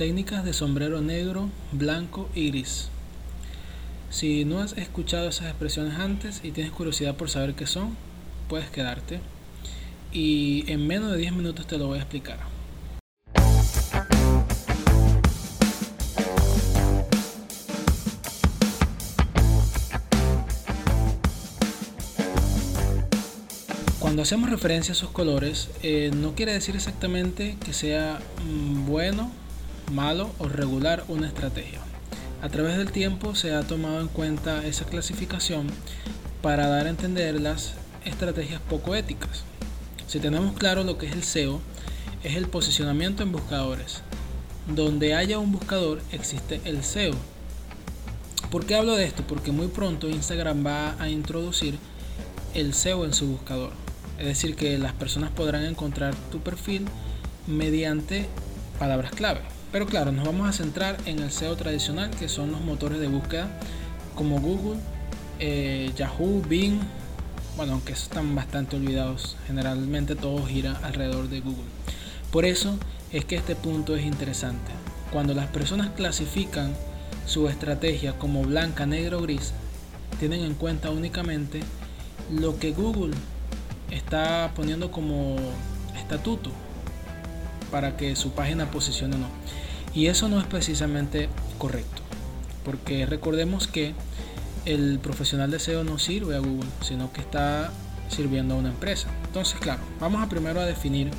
Técnicas de sombrero negro, blanco y gris. Si no has escuchado esas expresiones antes y tienes curiosidad por saber qué son, puedes quedarte. Y en menos de 10 minutos te lo voy a explicar. Cuando hacemos referencia a esos colores, eh, no quiere decir exactamente que sea mm, bueno malo o regular una estrategia. A través del tiempo se ha tomado en cuenta esa clasificación para dar a entender las estrategias poco éticas. Si tenemos claro lo que es el SEO, es el posicionamiento en buscadores. Donde haya un buscador existe el SEO. ¿Por qué hablo de esto? Porque muy pronto Instagram va a introducir el SEO en su buscador. Es decir, que las personas podrán encontrar tu perfil mediante palabras clave. Pero claro, nos vamos a centrar en el SEO tradicional, que son los motores de búsqueda como Google, eh, Yahoo, Bing, bueno, aunque están bastante olvidados, generalmente todo gira alrededor de Google. Por eso es que este punto es interesante. Cuando las personas clasifican su estrategia como blanca, negro o gris, tienen en cuenta únicamente lo que Google está poniendo como estatuto para que su página posicione o no. Y eso no es precisamente correcto, porque recordemos que el profesional de SEO no sirve a Google, sino que está sirviendo a una empresa. Entonces, claro, vamos a primero a definir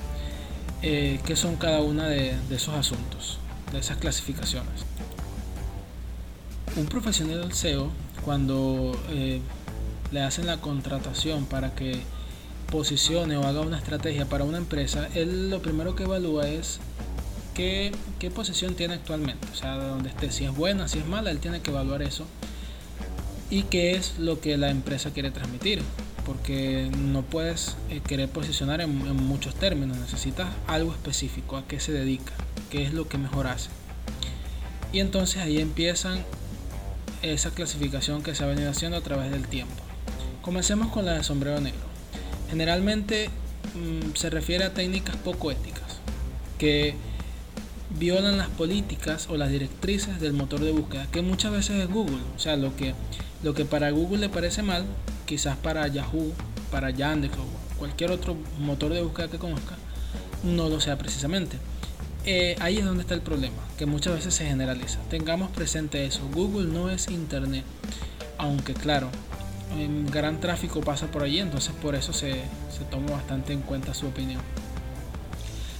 eh, qué son cada una de, esos asuntos, de esas clasificaciones. Un profesional del SEO, cuando eh, le hacen la contratación para que posicione o haga una estrategia para una empresa, él lo primero que evalúa es qué, qué posición tiene actualmente, o sea, donde esté, si es buena, si es mala, él tiene que evaluar eso y qué es lo que la empresa quiere transmitir, porque no puedes eh, querer posicionar en, muchos términos, necesitas algo específico, a qué se dedica, qué es lo que mejor hace. Y entonces ahí empiezan esa clasificación que se ha venido haciendo a través del tiempo. Comencemos con la de sombrero negro. Generalmente mm, se refiere a técnicas poco éticas que violan las políticas o las directrices del motor de búsqueda, que muchas veces es Google. O sea, lo que, lo que para Google le parece mal, quizás para Yahoo, para Yandex o cualquier otro motor de búsqueda que conozca, no lo sea precisamente. Eh, ahí es donde está el problema, que muchas veces se generaliza. Tengamos presente eso. Google no es Internet, aunque claro, en gran tráfico pasa por allí, entonces por eso se, se toma bastante en cuenta su opinión.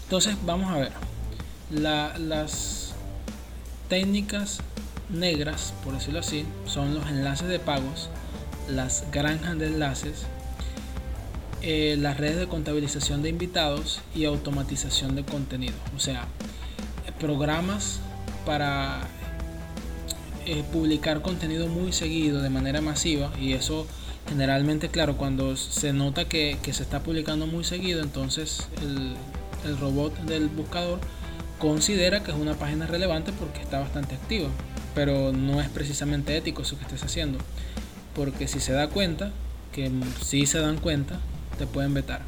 Entonces vamos a ver, las técnicas negras, por decirlo así, son los enlaces de pagos, las granjas de enlaces, eh, las redes de contabilización de invitados y automatización de contenido. O sea, programas para eh, publicar contenido muy seguido de manera masiva y eso generalmente claro cuando se nota que, se está publicando muy seguido entonces el, el, robot del buscador considera que es una página relevante porque está bastante activa pero no es precisamente ético eso que estés haciendo porque si se da cuenta que si se dan cuenta te pueden vetar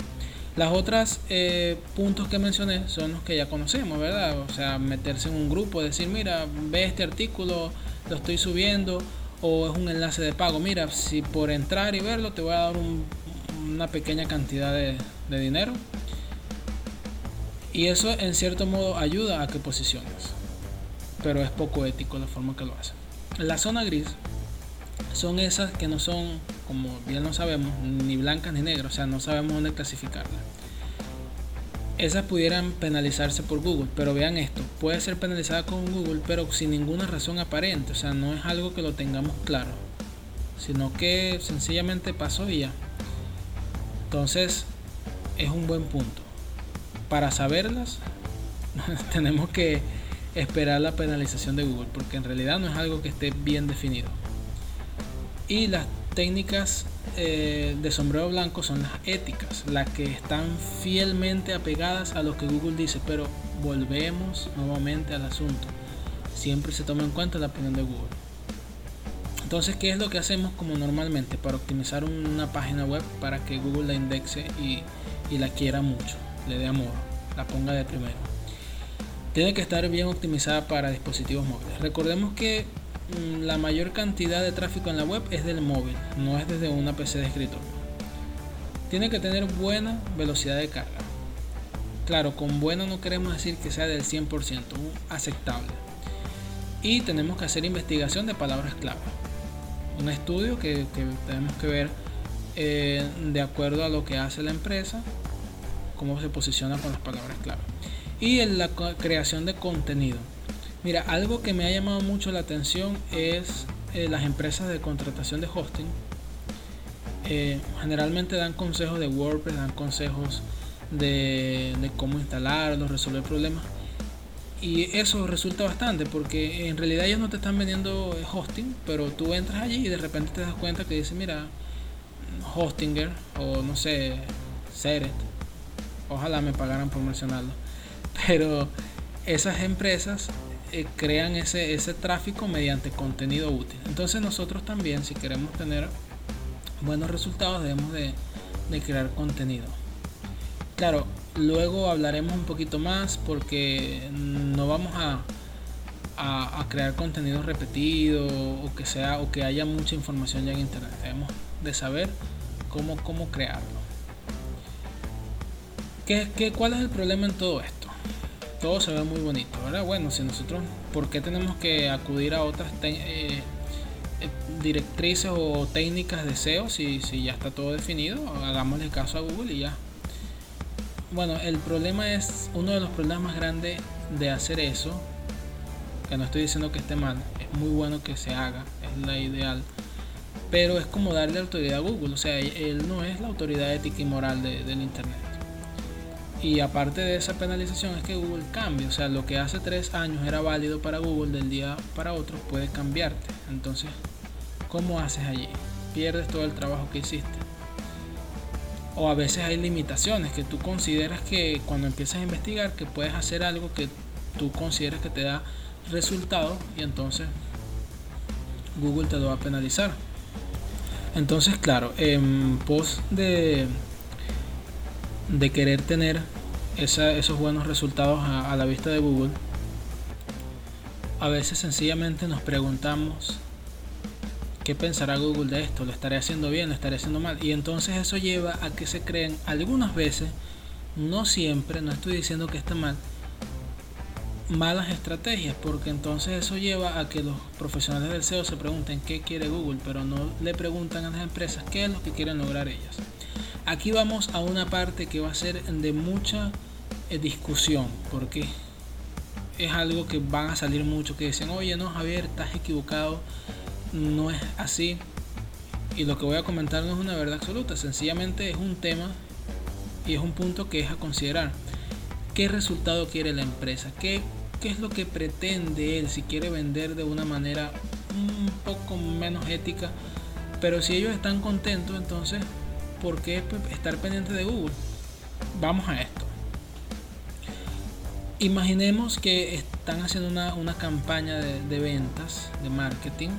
las otras eh, puntos que mencioné son los que ya conocemos, ¿verdad? O sea, meterse en un grupo, decir, mira, ve este artículo, lo estoy subiendo o es un enlace de pago. Mira, si por entrar y verlo te voy a dar una pequeña cantidad de, dinero. Y eso en cierto modo ayuda a que posiciones. Pero es poco ético la forma que lo hacen. La zona gris son esas que no son, como bien lo sabemos, ni blancas ni negras. O sea, no sabemos dónde clasificarlas esas pudieran penalizarse por Google. Pero vean esto, puede ser penalizada con Google, pero sin ninguna razón aparente. O sea, no es algo que lo tengamos claro, sino que sencillamente pasó y ya. Entonces, es un buen punto. Para saberlas, tenemos que esperar la penalización de Google, porque en realidad no es algo que esté bien definido. Y las técnicas eh, de sombrero blanco son las éticas, las que están fielmente apegadas a lo que Google dice, pero volvemos nuevamente al asunto. Siempre se toma en cuenta la opinión de Google. Entonces, ¿qué es lo que hacemos como normalmente para optimizar una página web para que Google la indexe y, y la quiera mucho, le dé amor, la ponga de primero? tiene que estar bien optimizada para dispositivos móviles. Recordemos que la mayor cantidad de tráfico en la web es del móvil, no es desde una PC de escritorio. Tiene que tener buena velocidad de carga. Claro, con bueno no queremos decir que sea del 100%, aceptable. Y tenemos que hacer investigación de palabras clave. Un estudio que, tenemos que ver eh, de acuerdo a lo que hace la empresa, cómo se posiciona con las palabras clave y en la creación de contenido. Mira, algo que me ha llamado mucho la atención es eh, las empresas de contratación de hosting. Eh, generalmente dan consejos de WordPress, dan consejos de, de cómo instalarlo, resolver problemas. Y eso resulta bastante porque en realidad ellos no te están vendiendo eh, hosting, pero tú entras allí y de repente te das cuenta que dice, mira, Hostinger o no sé, Seret. Ojalá me pagaran por mencionarlo pero esas empresas eh, crean ese, ese tráfico mediante contenido útil. Entonces nosotros también, si queremos tener buenos resultados, debemos de, crear contenido. Claro, luego hablaremos un poquito más porque no vamos a, a, crear contenido repetido o que sea o que haya mucha información ya en internet. Debemos de saber cómo, cómo crearlo. ¿Qué, qué, cuál es el problema en todo esto? Todo se ve muy bonito, ¿verdad? Bueno, si nosotros, ¿por qué tenemos que acudir a otras eh, eh, directrices o técnicas de SEO si, si ya está todo definido? Hagámosle caso a Google y ya. Bueno, el problema es, uno de los problemas más grandes de hacer eso, que no estoy diciendo que esté mal, es muy bueno que se haga, es la ideal, pero es como darle autoridad a Google, o sea, él no es la autoridad ética y moral del Internet. Y aparte de esa penalización es que Google cambia. O sea, lo que hace tres años era válido para Google del día para otro puede cambiarte. Entonces, ¿cómo haces allí? Pierdes todo el trabajo que hiciste. O a veces hay limitaciones que tú consideras que cuando empiezas a investigar que puedes hacer algo que tú consideras que te da resultado y entonces Google te lo va a penalizar. Entonces, claro, en pos de de querer tener esos buenos resultados a, la vista de Google, a veces sencillamente nos preguntamos qué pensará Google de esto, lo estaré haciendo bien, lo estaré haciendo mal. Y entonces eso lleva a que se creen algunas veces, no siempre, no estoy diciendo que esté mal, malas estrategias, porque entonces eso lleva a que los profesionales del SEO se pregunten qué quiere Google, pero no le preguntan a las empresas qué es lo que quieren lograr ellas. Aquí vamos a una parte que va a ser de mucha eh, discusión, porque es algo que van a salir mucho que dicen, oye, no, Javier, estás equivocado, no es así. Y lo que voy a comentar no es una verdad absoluta, sencillamente es un tema y es un punto que es a considerar. ¿Qué resultado quiere la empresa? ¿Qué, qué es lo que pretende él si quiere vender de una manera un poco menos ética? Pero si ellos están contentos, entonces ¿por qué estar pendiente de Google? Vamos a esto. Imaginemos que están haciendo una, campaña de, ventas, de marketing,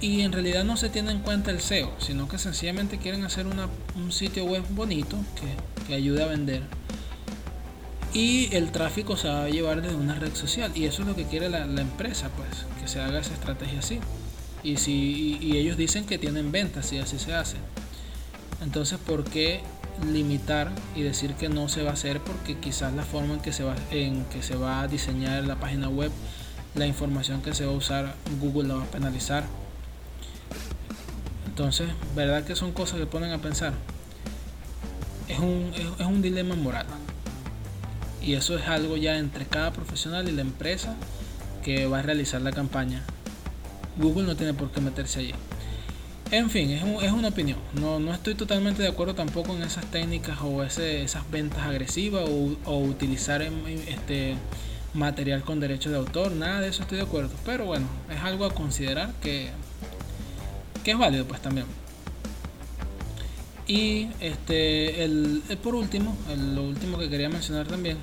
y en realidad no se tiene en cuenta el SEO, sino que sencillamente quieren hacer un sitio web bonito que, ayude a vender. Y el tráfico se va a llevar desde una red social, y eso es lo que quiere la, empresa, pues, que se haga esa estrategia así. Y, si, y ellos dicen que tienen ventas y así se hace. Entonces, ¿por qué limitar y decir que no se va a hacer? Porque quizás la forma en que se va, en que se va a diseñar la página web, la información que se va a usar, Google la va a penalizar. Entonces, ¿verdad que son cosas que ponen a pensar? Es un, es un dilema moral. Y eso es algo ya entre cada profesional y la empresa que va a realizar la campaña. Google no tiene por qué meterse allí. En fin, es, una opinión. No, no, estoy totalmente de acuerdo tampoco en esas técnicas o esas ventas agresivas o, utilizar este material con derecho de autor. Nada de eso estoy de acuerdo. Pero bueno, es algo a considerar que, que es válido pues también. Y este, el, por último, lo último que quería mencionar también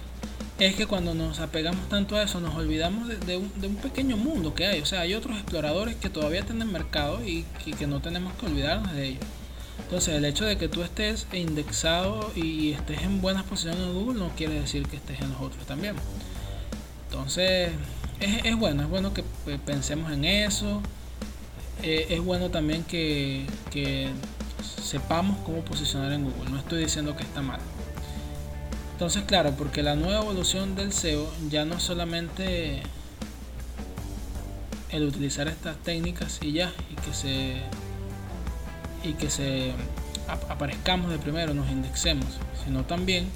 es que cuando nos apegamos tanto a eso nos olvidamos de, un, pequeño mundo que hay. O sea, hay otros exploradores que todavía tienen mercado y, que no tenemos que olvidarnos de ellos. Entonces, el hecho de que tú estés indexado y estés en buenas posiciones en Google no quiere decir que estés en los otros también. Entonces, es, bueno, es bueno que pensemos en eso. Eh, es bueno también que, que sepamos cómo posicionar en Google. No estoy diciendo que está mal. Entonces, claro, porque la nueva evolución del SEO ya no solamente el utilizar estas técnicas y ya, y que se y que se aparezcamos de primero, nos indexemos, sino también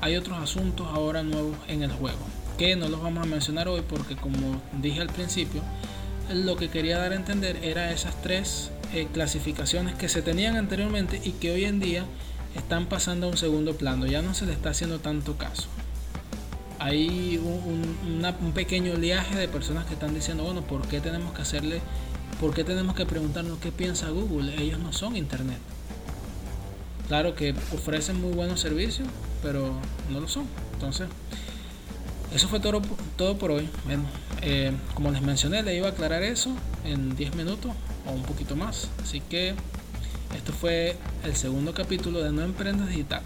hay otros asuntos ahora nuevos en el juego, que no los vamos a mencionar hoy porque como dije al principio, lo que quería dar a entender era esas tres eh, clasificaciones que se tenían anteriormente y que hoy en día están pasando a un segundo plano, ya no se le está haciendo tanto caso. Hay un, pequeño oleaje de personas que están diciendo, bueno, ¿por qué tenemos que hacerle, por qué tenemos que preguntarnos qué piensa Google? Ellos no son Internet. Claro que ofrecen muy buenos servicios, pero no lo son. Entonces, eso fue todo, todo por hoy. Bueno, eh, como les mencioné, le iba a aclarar eso en 10 minutos o un poquito más. Así que esto fue el segundo capítulo de No Emprendas Digital.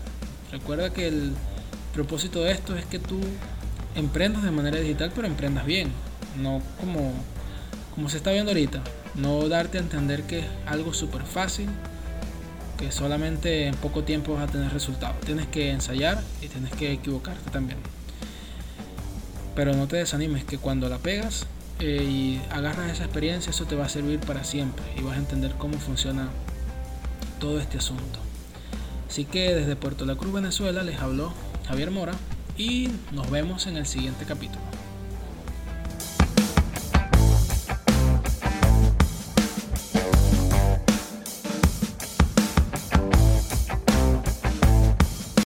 Recuerda que el propósito de esto es que tú emprendas de manera digital, pero emprendas bien. No como, como se está viendo ahorita. No darte a entender que es algo súper fácil que solamente en poco tiempo vas a tener resultados. Tienes que ensayar y tienes que equivocarte también. Pero no te desanimes, que cuando la pegas eh, y agarras esa experiencia, eso te va a servir para siempre y vas a entender cómo funciona todo este asunto. Así que desde Puerto La Cruz, Venezuela, les habló Javier Mora y nos vemos en el siguiente capítulo.